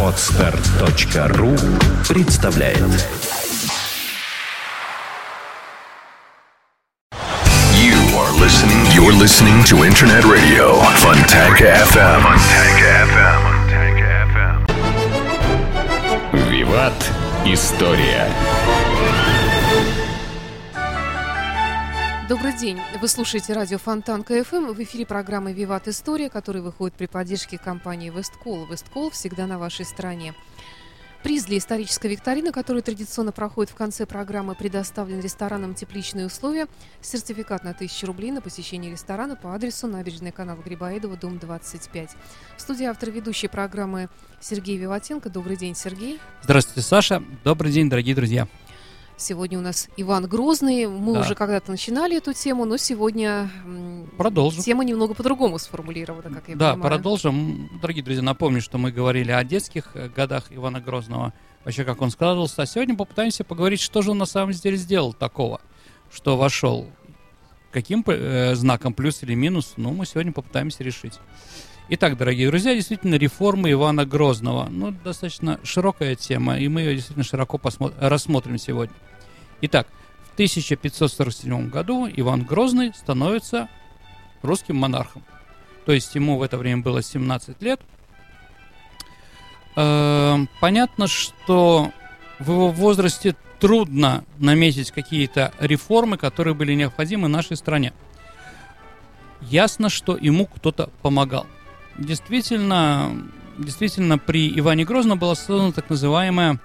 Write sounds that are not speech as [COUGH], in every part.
Отстар.ру представляет You are listening. You're listening to Internet Radio Fontanka FM. Fontanka FM. Виват. История. Добрый день. Вы слушаете радио Фонтанка FM. В эфире программы «Виват История», которая выходит при поддержке компании «Весткол». «Весткол» всегда на вашей стороне. Приз для исторической викторины, который традиционно проходит в конце программы, предоставлен рестораном «Тепличные условия». Сертификат на 1000 рублей на посещение ресторана по адресу набережная канал Грибоедова, дом 25. В студии автор ведущей программы Сергей Виватенко. Добрый день, Сергей. Здравствуйте, Саша. Добрый день, дорогие друзья. Сегодня у нас Иван Грозный. Мы Да. уже когда-то начинали эту тему, но сегодня Продолжим. тема немного по-другому сформулирована, как я да, понимаю. продолжим. Дорогие друзья, напомню, что мы говорили о детских э, годах Ивана Грозного, вообще как он складывался. А сегодня попытаемся поговорить, что же он на самом деле сделал такого, что вошел. Каким э, знаком, плюс или минус, ну, мы сегодня попытаемся решить. Итак, дорогие друзья, действительно, реформы Ивана Грозного. Ну, достаточно широкая тема, и мы ее действительно широко рассмотрим сегодня. Итак, в 1547 году Иван Грозный становится русским монархом. То есть ему в это время было 17 лет. Эм, Понятно, что в его возрасте трудно наметить какие-то реформы, которые были необходимы нашей стране. Ясно, что ему кто-то помогал. Действительно, действительно, при Иване Грозном была создана так называемая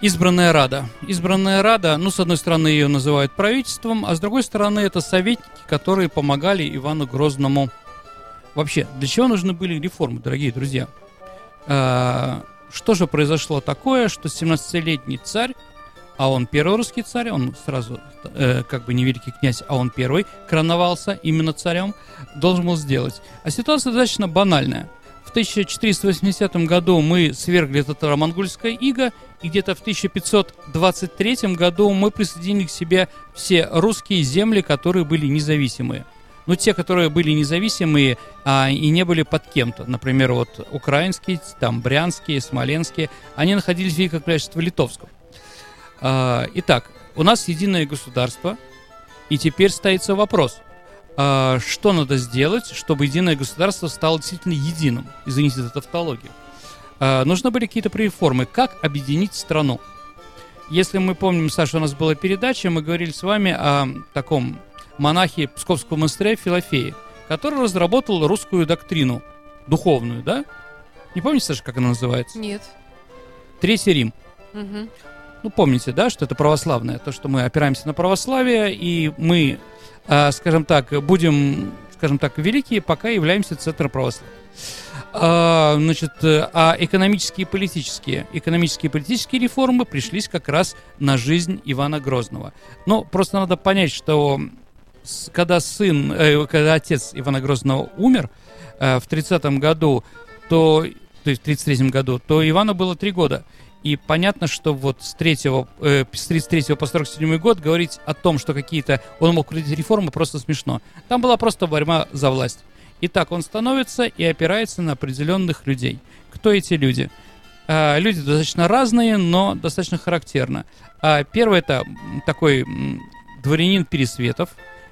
Избранная Рада. Избранная Рада, ну, с одной стороны, ее называют правительством, а с другой стороны, это советники, которые помогали Ивану Грозному. Вообще, для чего нужны были реформы, дорогие друзья? А, Что же произошло такое, что 17-летний царь, а он первый русский царь, он сразу э, как бы не великий князь, а он первый короновался именно царем, должен был сделать. А ситуация достаточно банальная. В 1480 году мы свергли татаро-монгольское иго, и где-то в 1523 году мы присоединили к себе все русские земли, которые были независимые. Ну, те, которые были независимые а, и не были под кем-то. Например, вот украинские, там, брянские, смоленские, они находились в Великом княжестве Литовском. А, итак, у нас единое государство, и теперь стоится вопрос, а, что надо сделать, чтобы единое государство стало действительно единым? Извините за тавтологию. А, нужны были какие-то реформы. Как объединить страну? Если мы помним, Саша, у нас была передача, мы говорили с вами о таком монахе Псковского монастыря Филофее, который разработал русскую доктрину, духовную, да? Не помните, Саша, как она называется? Нет. Третий Рим. Мгм. Ну, помните, да, что это православное, то, что мы опираемся на православие, и мы, а, скажем так, будем, скажем так, великие, пока являемся центром православия. А, значит, э, а экономические и политические, экономические и политические реформы пришлись как раз на жизнь Ивана Грозного. Но просто надо понять, что когда сын, э, когда отец Ивана Грозного умер э, в 30 году, то, то есть в 33 году, то Ивану было три года. И понятно, что вот с, третьего, э, с 33 по 47 год говорить о том, что какие-то он мог проводить реформы, просто смешно. Там была просто борьба за власть. Итак, он становится и опирается на определенных людей. Кто эти люди? А, люди достаточно разные, но достаточно характерно. А, первый это такой дворянин Пересветов.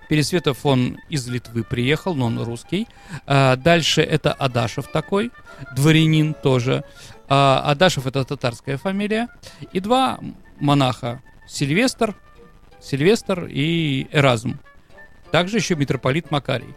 Пересветов он из Литвы приехал, но он русский. А, дальше это Адашев такой, дворянин тоже. А, Адашев это татарская фамилия. И два монаха. Сильвестр, Сильвестр и Эразм. Также еще митрополит Макарий.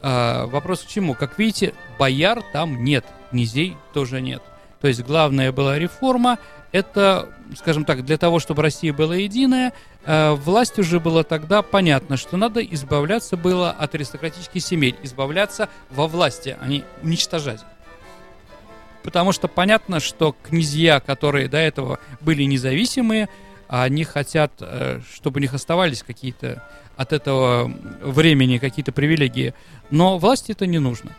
А, вопрос к чему? Как видите, бояр там нет, князей тоже нет. То есть главная была реформа, это, скажем так, для того, чтобы Россия была единая, э, власть уже было тогда понятно, что надо избавляться было от аристократических семей, избавляться во власти, а не уничтожать. Потому что понятно, что князья, которые до этого были независимые, они хотят, э, чтобы у них оставались какие-то от этого времени какие-то привилегии. Но власти это не нужно.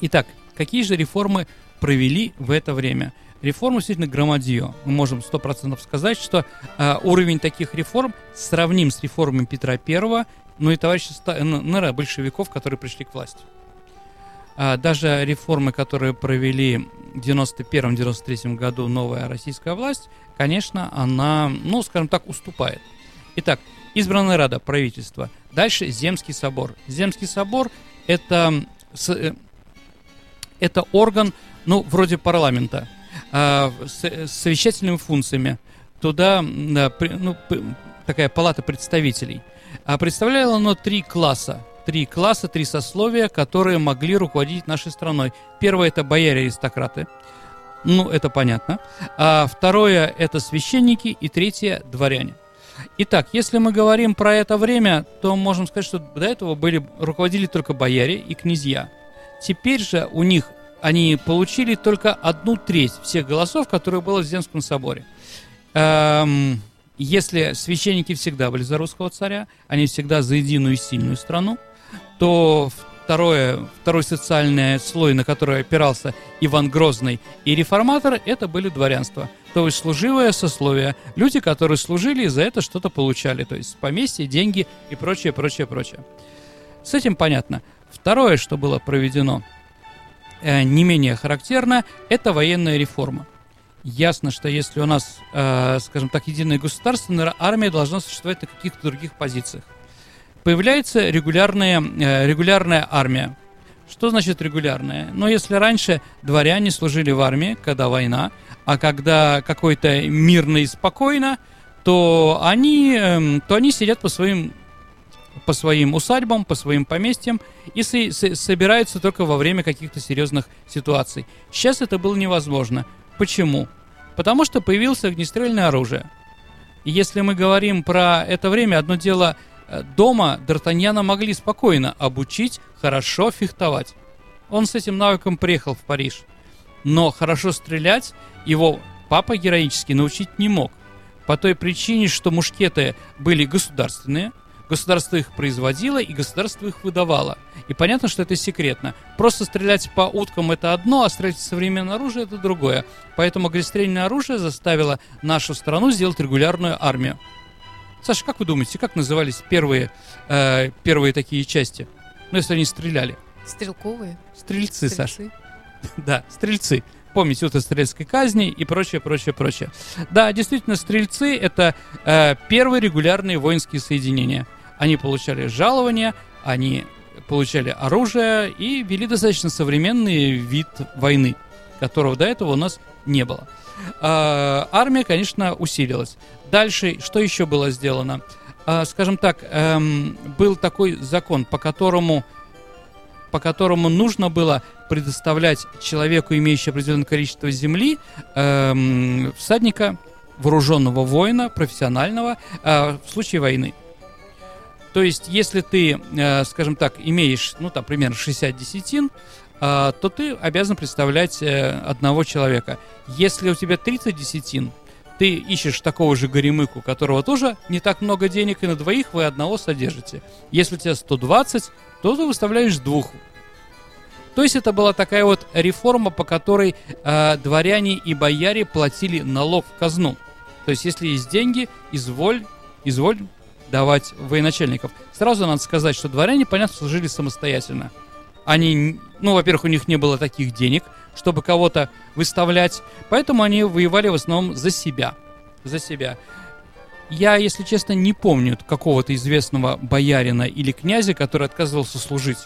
Итак, какие же реформы провели в это время? Реформы действительно громадье. Мы можем 100% сказать, что э, уровень таких реформ сравним с реформами Петра I, ну и товарища Ста- н- наверное, большевиков, которые пришли к власти. А, даже реформы, которые провели в 91-93 году новая российская власть, конечно, она, ну, скажем так, уступает. Итак, избранная рада правительства. Дальше Земский собор. Земский собор это, э, это орган, ну, вроде парламента, а, с, с совещательными функциями. Туда ну, такая палата представителей. А представляло оно три класса три класса, три сословия, которые могли руководить нашей страной. Первое это бояре-аристократы. Ну, это понятно. А второе это священники и третье дворяне. Итак, если мы говорим про это время, то можем сказать, что до этого были руководили только бояре и князья. Теперь же у них они получили только одну треть всех голосов, которые было в Земском соборе. Эм, если священники всегда были за русского царя, они всегда за единую и сильную страну, то второе, второй социальный слой, на который опирался Иван Грозный и реформатор, это были дворянство. То есть служивое сословие. Люди, которые служили и за это что-то получали. То есть поместье, деньги и прочее, прочее, прочее. С этим понятно. Второе, что было проведено, э, не менее характерно, это военная реформа. Ясно, что если у нас, э, скажем так, единое государство, армия должна существовать на каких-то других позициях появляется регулярная, э, регулярная армия. Что значит регулярная? Но ну, если раньше дворяне служили в армии, когда война, а когда какой-то мирно и спокойно, то они, эм, то они сидят по своим, по своим усадьбам, по своим поместьям и с, с, собираются только во время каких-то серьезных ситуаций. Сейчас это было невозможно. Почему? Потому что появилось огнестрельное оружие. Если мы говорим про это время, одно дело – дома Д'Артаньяна могли спокойно обучить хорошо фехтовать. Он с этим навыком приехал в Париж. Но хорошо стрелять его папа героически научить не мог. По той причине, что мушкеты были государственные, государство их производило и государство их выдавало. И понятно, что это секретно. Просто стрелять по уткам это одно, а стрелять современное оружие это другое. Поэтому огнестрельное оружие заставило нашу страну сделать регулярную армию. Саша, как вы думаете, как назывались первые, э, первые такие части? Ну, если они стреляли. Стрелковые. Стрельцы, стрельцы. Саша. [LAUGHS] да, стрельцы. Помните, вот стрельской казни и прочее, прочее, прочее. Да, действительно, стрельцы — это э, первые регулярные воинские соединения. Они получали жалования, они получали оружие и вели достаточно современный вид войны, которого до этого у нас не было. Э, армия, конечно, усилилась. Дальше, что еще было сделано? Э, скажем так, эм, был такой закон, по которому, по которому нужно было предоставлять человеку, имеющему определенное количество земли, эм, всадника, вооруженного воина, профессионального, э, в случае войны. То есть, если ты, э, скажем так, имеешь, ну, там, примерно 60 десятин, э, то ты обязан представлять э, одного человека. Если у тебя 30 десятин, ты ищешь такого же горемыку, у которого тоже не так много денег, и на двоих вы одного содержите. Если у тебя 120, то ты выставляешь двух. То есть это была такая вот реформа, по которой э, дворяне и бояре платили налог в казну. То есть если есть деньги, изволь, изволь давать военачальников. Сразу надо сказать, что дворяне, понятно, служили самостоятельно. Они, ну, во-первых, у них не было таких денег, чтобы кого-то выставлять, поэтому они воевали в основном за себя. За себя. Я, если честно, не помню какого-то известного боярина или князя, который отказывался служить.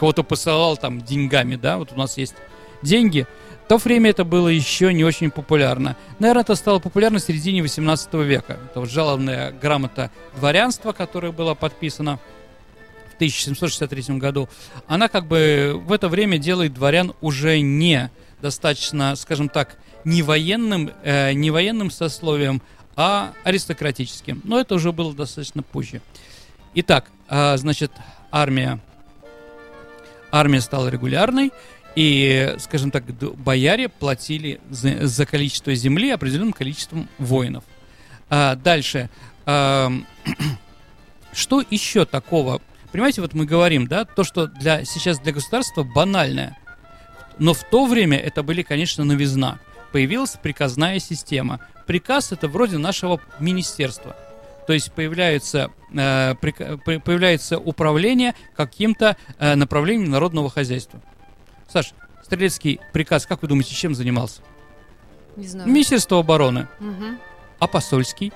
Кого-то посылал там деньгами, да, вот у нас есть деньги. В то время это было еще не очень популярно. Наверное, это стало популярно в середине 18 века. Это вот жалобная грамота дворянства, которая была подписана 1763 году, она как бы в это время делает дворян уже не достаточно, скажем так, не военным, э, не военным сословием, а аристократическим. Но это уже было достаточно позже. Итак, э, значит, армия, армия стала регулярной, и, скажем так, бояре платили за, за количество земли определенным количеством воинов. А, дальше. А, [CLEARS THROAT] что еще такого Понимаете, вот мы говорим, да, то, что для, сейчас для государства банальное. Но в то время это были, конечно, новизна. Появилась приказная система. Приказ это вроде нашего министерства. То есть появляется, э, при, появляется управление каким-то э, направлением народного хозяйства. Саш, стрелецкий приказ, как вы думаете, чем занимался? Не знаю. Министерство обороны. Мгм. А посольский?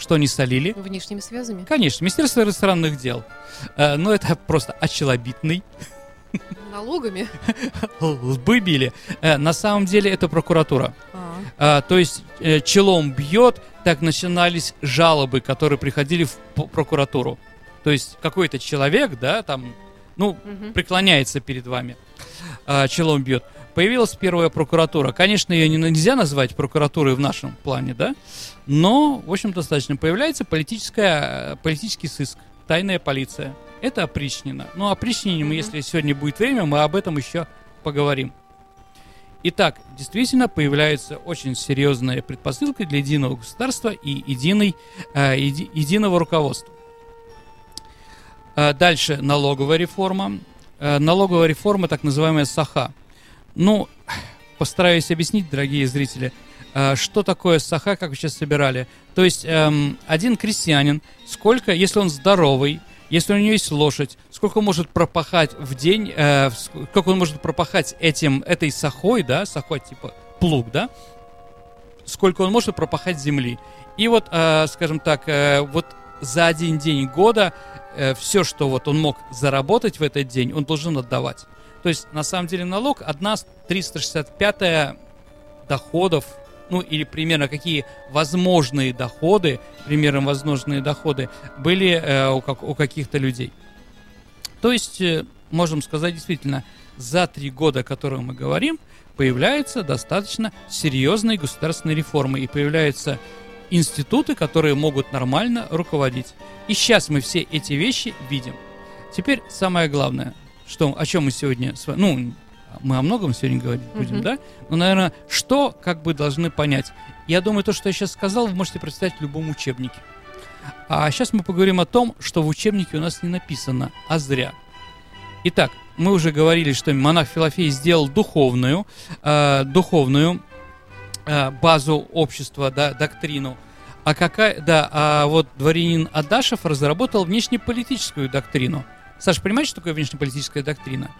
Что не солили? Внешними связями. Конечно, Министерство иностранных дел. Э, но это просто очелобитный. [LAUGHS] Налогами. Лбы били. Э, на самом деле это прокуратура. А, А, то есть э, челом бьет, так начинались жалобы, которые приходили в прокуратуру. То есть какой-то человек, да, там, ну, мгм. преклоняется перед вами, а, челом бьет. Появилась первая прокуратура. Конечно, ее не, нельзя назвать прокуратурой в нашем плане, да, но, в общем, достаточно. Появляется политическая, э, политический сыск, тайная полиция. Это опричнина. Ну, опричнине Мгм. если сегодня будет время, мы об этом еще поговорим. Итак, действительно появляются очень серьезные предпосылки для единого государства и единой, э, еди- единого руководства. Э, Дальше налоговая реформа. Э, Налоговая реформа, так называемая САХА. Ну, постараюсь объяснить, дорогие зрители, э, что такое САХА, как вы сейчас собирали. То есть эм, один крестьянин, сколько, если он здоровый, если у него есть лошадь, сколько он может пропахать в день, э, сколько он может пропахать этим, этой сахой, да, сахой типа плуг, да, сколько он может пропахать земли. И вот, скажем так, вот за один день года все, что вот он мог заработать в этот день, он должен отдавать. То есть, на самом деле, налог одна 365 доходов, ну или примерно какие возможные доходы, примерно возможные доходы были э, у, как- у каких-то людей. То есть, э, можем сказать действительно, за три года, о которых мы говорим, появляются достаточно серьезные государственные реформы и появляются институты, которые могут нормально руководить. И сейчас мы все эти вещи видим. Теперь самое главное, что, о чем мы сегодня с вами, ну, мы о многом сегодня говорить будем, Мгм. да? Но, наверное, что как бы должны понять? Я думаю, то, что я сейчас сказал, вы можете прочитать в любом учебнике. А сейчас мы поговорим о том, что в учебнике у нас не написано, а зря. Итак, мы уже говорили, что монах Филофей сделал духовную, э, духовную базу общества, да, доктрину. А какая, да, а вот дворянин Адашев разработал внешнеполитическую доктрину. Саша, понимаешь, что такое внешнеполитическая доктрина?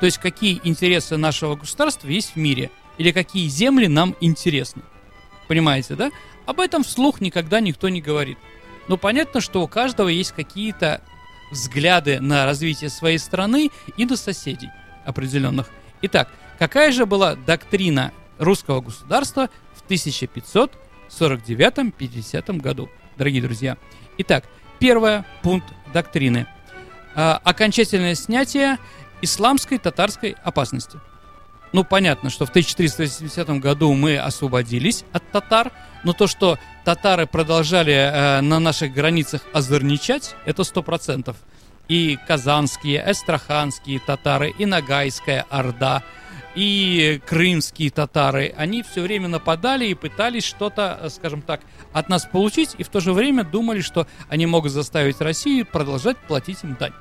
То есть какие интересы нашего государства есть в мире, или какие земли нам интересны. Понимаете, да? Об этом вслух никогда никто не говорит. Но понятно, что у каждого есть какие-то взгляды на развитие своей страны и на соседей определенных. Итак, какая же была доктрина русского государства в 1549-50 году, дорогие друзья? Итак, первый пункт доктрины. А, окончательное снятие исламской татарской опасности. Ну, понятно, что в 1480 году мы освободились от татар, но то, что татары продолжали э, на наших границах озорничать, это сто процентов. И казанские, эстраханские татары, и Ногайская Орда, и крымские татары, они все время нападали и пытались что-то, э, скажем так, от нас получить, и в то же время думали, что они могут заставить Россию продолжать платить им дань.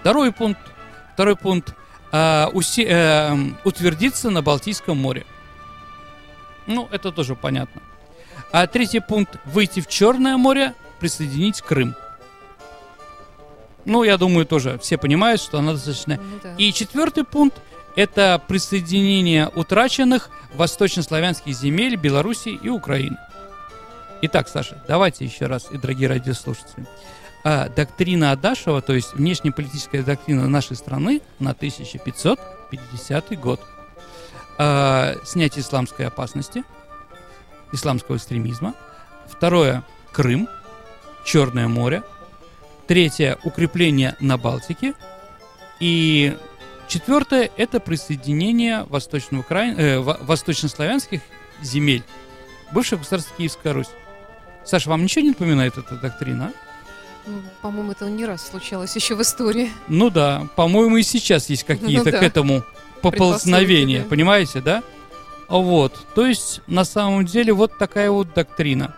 Второй пункт, второй пункт а, усе- э, утвердиться на Балтийском море. Ну, это тоже понятно. А третий пункт выйти в Черное море, присоединить Крым. Ну, я думаю, тоже все понимают, что она достаточно Ну да. и четвертый пункт – это присоединение утраченных восточнославянских земель Белоруссии и Украины. Итак, Саша, давайте еще раз, и дорогие радиослушатели. А, доктрина Адашева, то есть внешнеполитическая доктрина нашей страны на 1550 год. А, снятие исламской опасности, исламского экстремизма. Второе – Крым, Черное море. Третье – укрепление на Балтике. И четвертое – это присоединение восточно э, во- восточнославянских земель бывшего государства Киевская Русь. Саша, вам ничего не напоминает эта доктрина? а? Ну, по-моему, это не раз случалось еще в истории. Ну да, по-моему, и сейчас есть какие-то Ну да. к этому поползновения, да. понимаете, да? Вот, то есть, на самом деле, вот такая вот доктрина.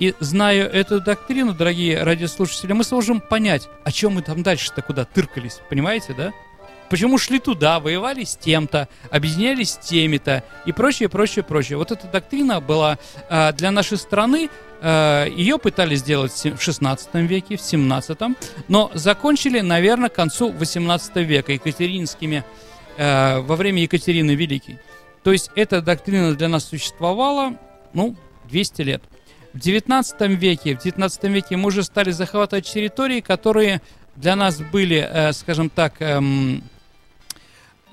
И зная эту доктрину, дорогие радиослушатели, мы сможем понять, о чем мы там дальше-то куда тыркались, понимаете, да? Почему шли туда, воевали с тем-то, объединялись с теми-то и прочее, прочее, прочее. Вот эта доктрина была э, для нашей страны, э, ее пытались сделать в 16 веке, в 17, но закончили, наверное, к концу 18 века екатеринскими, э, во время Екатерины Великой. То есть эта доктрина для нас существовала, ну, 200 лет. В 19 веке, в 19 веке мы уже стали захватывать территории, которые для нас были, э, скажем так, эм,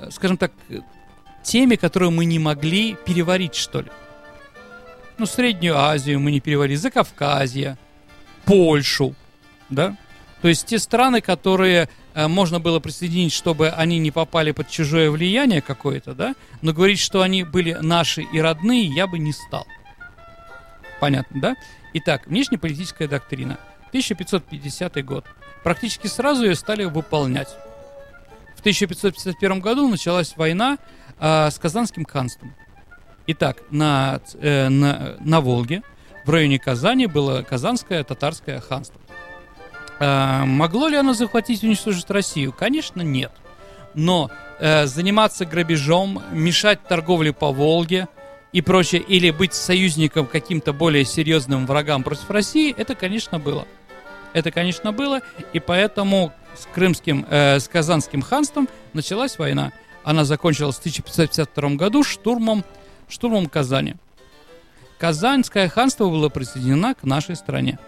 скажем так, теми, которые мы не могли переварить, что ли. Ну, Среднюю Азию мы не переварили, Закавказье, Польшу, да? То есть те страны, которые э, можно было присоединить, чтобы они не попали под чужое влияние какое-то, да? Но говорить, что они были наши и родные, я бы не стал. Понятно, да? Итак, внешнеполитическая доктрина. 1550 год. Практически сразу ее стали выполнять. В 1551 году началась война э, с Казанским ханством. Итак, на, э, на, на Волге, в районе Казани, было Казанское татарское ханство. Э, могло ли оно захватить и уничтожить Россию? Конечно, нет. Но э, заниматься грабежом, мешать торговле по Волге и прочее, или быть союзником каким-то более серьезным врагам против России, это, конечно, было. Это, конечно, было, и поэтому с крымским, э, с казанским ханством началась война. Она закончилась в 1552 году штурмом, штурмом Казани. Казанское ханство было присоединено к нашей стране.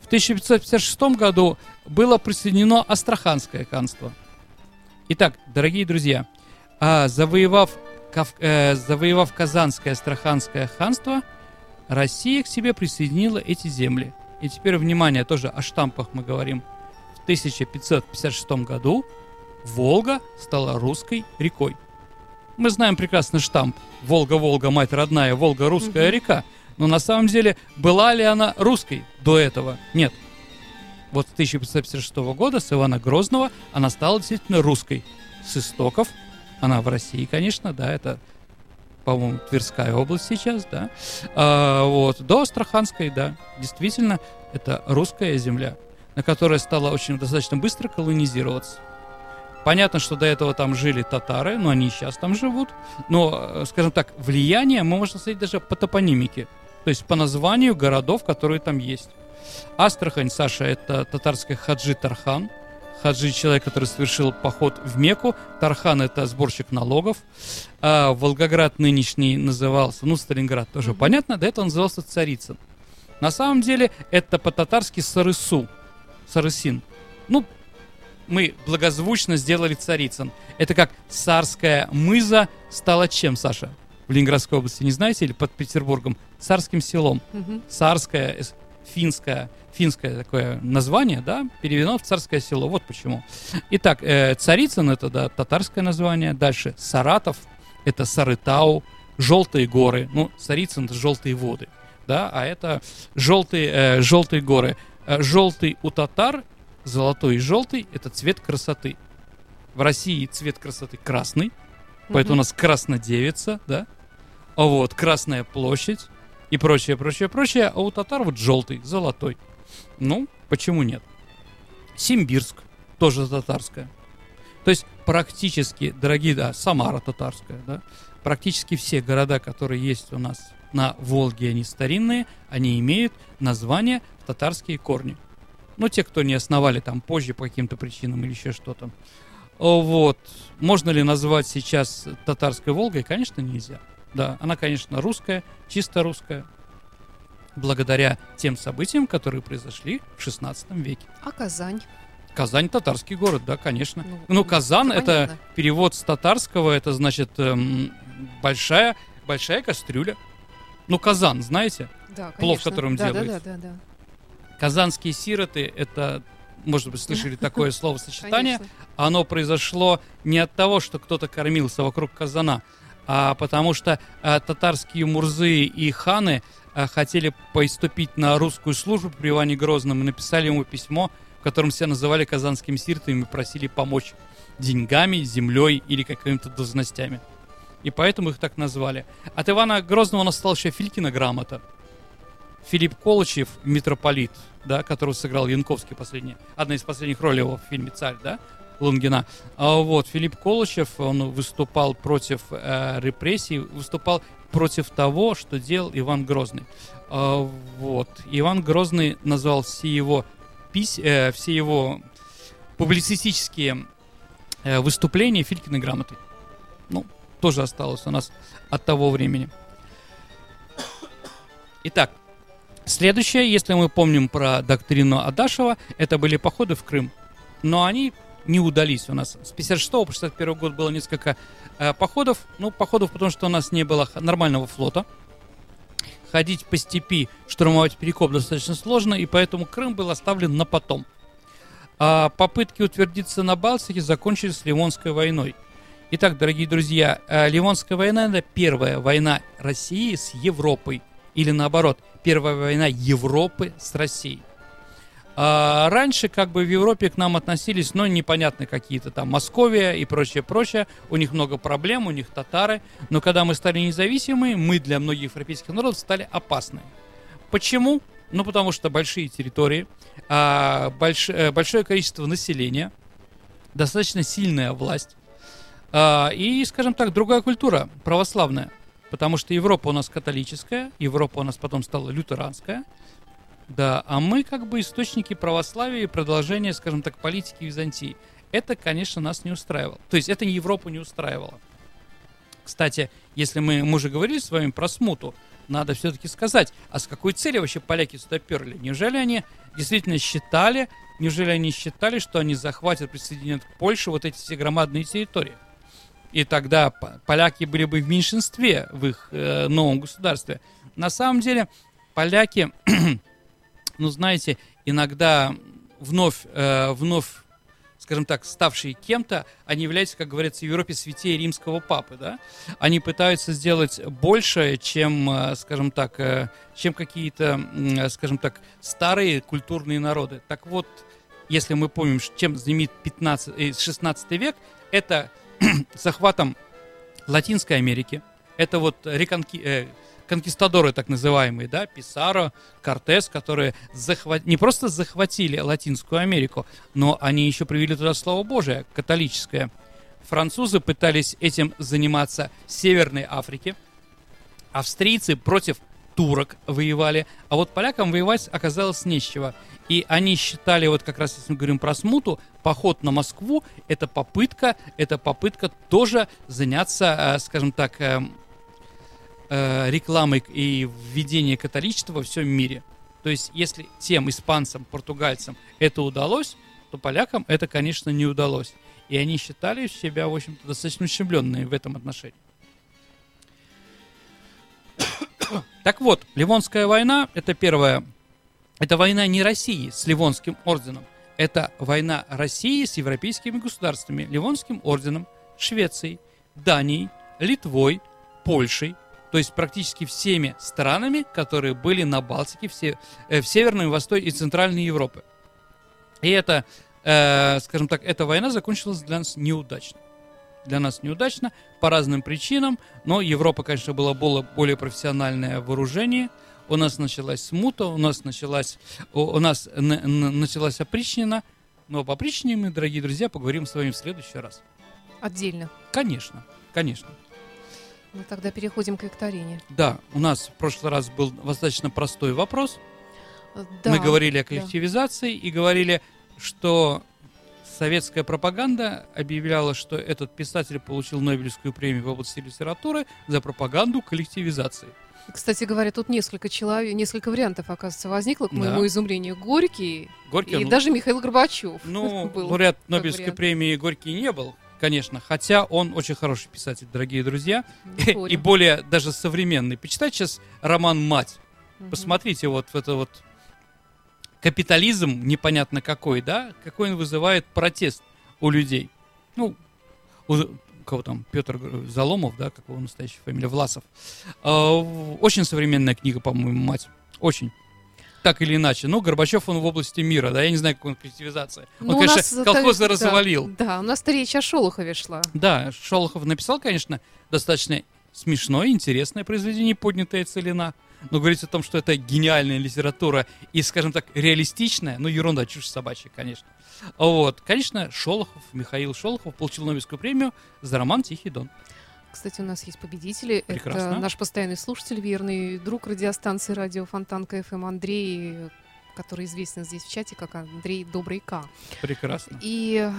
В 1556 году было присоединено Астраханское ханство. Итак, дорогие друзья, а, завоевав, Кав, э, завоевав Казанское Астраханское ханство, Россия к себе присоединила эти земли. И теперь, внимание, тоже о штампах мы говорим – 1556 году Волга стала русской рекой. Мы знаем прекрасно штамп «Волга-Волга, мать родная, Волга – русская угу. река». Но на самом деле, была ли она русской до этого? Нет. Вот с 1556 года, с Ивана Грозного, она стала действительно русской. С истоков, она в России, конечно, да, это, по-моему, Тверская область сейчас, да. А, вот, до Астраханской, да, действительно, это русская земля на которая стала очень достаточно быстро колонизироваться. Понятно, что до этого там жили татары, но они сейчас там живут. Но, э, скажем так, влияние мы можем сказать даже по топонимике, то есть по названию городов, которые там есть. Астрахань, Саша, это татарский хаджи Тархан. Хаджи – человек, который совершил поход в Мекку. Тархан – это сборщик налогов. А Волгоград нынешний назывался, ну, Сталинград тоже понятно, до этого он назывался Царицын. На самом деле это по-татарски Сарысу – Сарысин. Ну, мы благозвучно сделали Царицын. Это как царская мыза стала чем, Саша? В Ленинградской области, не знаете, или под Петербургом? Царским селом. Угу. Царское, финское, финское такое название, да, переведено в царское село. Вот почему. Итак, э, Царицын это, да, татарское название. Дальше Саратов, это Сарытау, Желтые горы. Ну, Царицын это желтые воды, да, а это желтые, э, желтые горы. Э, желтый у татар, золотой и желтый – это цвет красоты. В России цвет красоты красный, поэтому у нас краснодевица, да? А вот Красная площадь и прочее, прочее, прочее. А у татар вот желтый, золотой. Ну, почему нет? Симбирск, тоже татарская. То есть практически, дорогие, да, Самара татарская, да, практически все города, которые есть у нас на Волге, они старинные, они имеют название татарские корни. Ну, те, кто не основали там позже по каким-то причинам или еще что-то. Вот. Можно ли назвать сейчас татарской Волгой? Конечно, нельзя. Да, она, конечно, русская, чисто русская, благодаря тем событиям, которые произошли в 16 веке. А Казань? Казань татарский город, да, конечно. Ну, ну Казан это, перевод с татарского, это значит эм, большая, большая кастрюля. Ну, казан, знаете? Да, Плов, в котором да, делается. Да, да, да, да. Казанские сироты это может быть, слышали такое [LAUGHS] словосочетание. Оно произошло не от того, что кто-то кормился вокруг казана, а потому что а, татарские мурзы и ханы а, хотели поступить на русскую службу при Иване Грозном и написали ему письмо, в котором себя называли казанским сиротами и просили помочь деньгами, землей или какими-то должностями и поэтому их так назвали. От Ивана Грозного настала еще Филькина грамота. Филипп Колычев, митрополит, да, которого сыграл Янковский последний, одна из последних ролей его в фильме «Царь», да, Лунгина. А вот Филипп Колычев, он выступал против э, репрессий, выступал против того, что делал Иван Грозный. А, вот. Иван Грозный назвал все его, пись, э, все его публицистические э, выступления Филькиной грамотой. Ну, тоже осталось у нас от того времени. Итак, следующее, если мы помним про доктрину Адашева, это были походы в Крым. Но они не удались у нас. С 56 по 61 год было несколько э, походов. Ну, походов, потому что у нас не было нормального флота. Ходить по степи, штурмовать перекоп достаточно сложно, и поэтому Крым был оставлен на потом. А попытки утвердиться на Балтике закончились Ливонской войной. Итак, дорогие друзья, э, Ливонская война – это первая война России с Европой. Или наоборот, первая война Европы с Россией. А раньше как бы в Европе к нам относились, ну, непонятно какие-то там Московия и прочее, прочее. У них много проблем, у них татары. Но когда мы стали независимы, мы для многих европейских народов стали опасны. Почему? Ну, потому что большие территории, а, больш, э, большое количество населения, достаточно сильная власть а, и, скажем так, другая культура, православная. Потому что Европа у нас католическая, Европа у нас потом стала лютеранская, да, а мы как бы источники православия и продолжение, скажем так, политики Византии. Это, конечно, нас не устраивало. То есть это Европу не устраивало. Кстати, если мы, мы уже говорили с вами про смуту, надо все-таки сказать, а с какой целью вообще поляки сюда перли? Неужели они действительно считали, неужели они считали, что они захватят, присоединят к Польше вот эти все громадные территории? И тогда поляки были бы в меньшинстве в их э, новом государстве. На самом деле, поляки [CLEARS THROAT] ну, знаете, иногда вновь, э, вновь скажем так, ставшие кем-то, они являются, как говорится, в Европе святее римского папы, да? Они пытаются сделать больше, чем, э, скажем так, э, чем какие-то, э, скажем так, старые культурные народы. Так вот, если мы помним, чем знаменит 15, 16 век, это [CLEARS THROAT] захватом Латинской Америки, это вот реконки, конкистадоры так называемые, да, Писаро, Кортес, которые захват... не просто захватили Латинскую Америку, но они еще привели туда Слово Божие, католическое. Французы пытались этим заниматься в Северной Африке, австрийцы против турок воевали, а вот полякам воевать оказалось нечего. И они считали, вот как раз если мы говорим про смуту, поход на Москву, это попытка, это попытка тоже заняться, э, скажем так, эм, э, рекламой и введение католичества во всем мире. То есть, если тем испанцам, португальцам это удалось, то полякам это, конечно, не удалось. И они считали себя, в общем-то, достаточно ущемленные в этом отношении. Так вот, Ливонская война – это первая, это война не России с Ливонским орденом, это война России с европейскими государствами, Ливонским орденом, Швецией, Данией, Литвой, Польшей, то есть практически всеми странами, которые были на Балтике, все, э, в Северной, Восточной и Центральной Европе. И это, э, скажем так, эта война закончилась для нас неудачно. Для нас неудачно по разным причинам, но Европа, конечно, была более, профессиональное вооружение. У нас началась смута, у нас началась, у, нас началась опричнина, но об опричнине мы, дорогие друзья, поговорим с вами в следующий раз. Отдельно. Конечно, конечно. Ну тогда переходим к викторине. Да, у нас в прошлый раз был достаточно простой вопрос. Да, Мы говорили о коллективизации да. и говорили, что советская пропаганда объявляла, что этот писатель получил Нобелевскую премию в области литературы за пропаганду коллективизации. Кстати говоря, тут несколько человек, несколько вариантов, оказывается, возникло, к моему да. изумлению. Горький, Горький и ну, даже Михаил Горбачев. Ну, [LAUGHS] был лауреат Нобелевской вариант. премии Горький не был, конечно. Хотя он очень хороший писатель, дорогие друзья. [LAUGHS] И более даже современный. Почитайте сейчас роман «Мать». Посмотрите вот в это вот капитализм непонятно какой, да, какой он вызывает протест у людей. Ну, у кого там, Петр Заломов, да, как его настоящая фамилия, Власов. А, очень современная книга, по-моему, «Мать». Очень так или иначе. Ну, Горбачев, он в области мира, да, я не знаю, какой он коллективизация. Он, ну, конечно, нас, колхозы это, развалил. Да, да, у нас речь о Шолохове шла. Да, Шолохов написал, конечно, достаточно смешное, интересное произведение «Поднятая целина». Но говорить о том, что это гениальная литература и, скажем так, реалистичная, ну, ерунда, чушь собачья, конечно. Вот, конечно, Шолохов, Михаил Шолохов получил Нобелевскую премию за роман «Тихий дон». Кстати, у нас есть победители. Прекрасно. Это наш постоянный слушатель, верный друг радиостанции радио Фонтанка ФМ Андрей, который известен здесь в чате как Андрей Добрый К. Прекрасно. И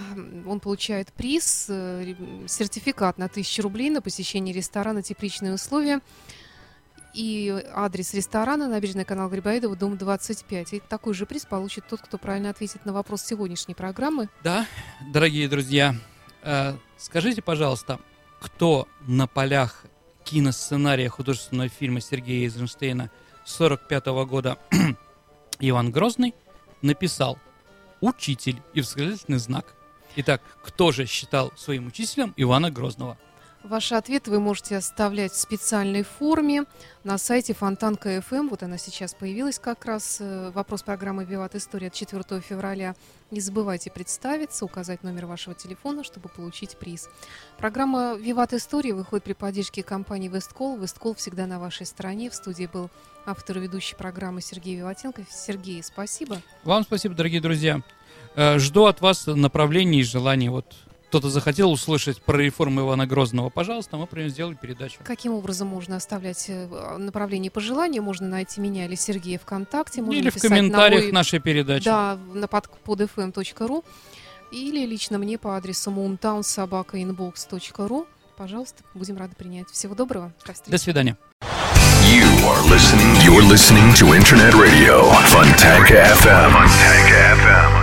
он получает приз, э, сертификат на 1000 рублей на посещение ресторана «Тепличные условия». И адрес ресторана набережная канал Грибоедова, дом 25. И такой же приз получит тот, кто правильно ответит на вопрос сегодняшней программы. Да, дорогие друзья, э, скажите, пожалуйста, кто на полях киносценария художественного фильма Сергея Эйзенштейна 45 года [CLEARS THROAT] Иван Грозный написал «Учитель» и восклицательный знак. Итак, кто же считал своим учителем Ивана Грозного? Ваши ответы вы можете оставлять в специальной форме на сайте Фонтанка ФМ. Вот она сейчас появилась как раз. Э, Вопрос программы «Виват История» от 4 февраля. Не забывайте представиться, указать номер вашего телефона, чтобы получить приз. Программа «Виват История» выходит при поддержке компании «Весткол». «Весткол» всегда на вашей стороне. В студии был автор и ведущий программы Сергей Виватенко. Сергей, спасибо. Вам спасибо, дорогие друзья. Э, Жду от вас направлений и желаний. Вот кто-то захотел услышать про реформу Ивана Грозного, пожалуйста, мы прям сделали передачу. Каким образом можно оставлять э, направление пожелания? Можно найти меня или Сергея ВКонтакте. Можно Или в написать на комментариях мой- нашей передачи. Да, на под, podfm.ru или лично мне по адресу moontownsobakainbox.ru. Пожалуйста, будем рады принять. Всего доброго. До встречи. До свидания. You are listening. You're listening to Internet Radio Fontanka FM. Fontanka FM.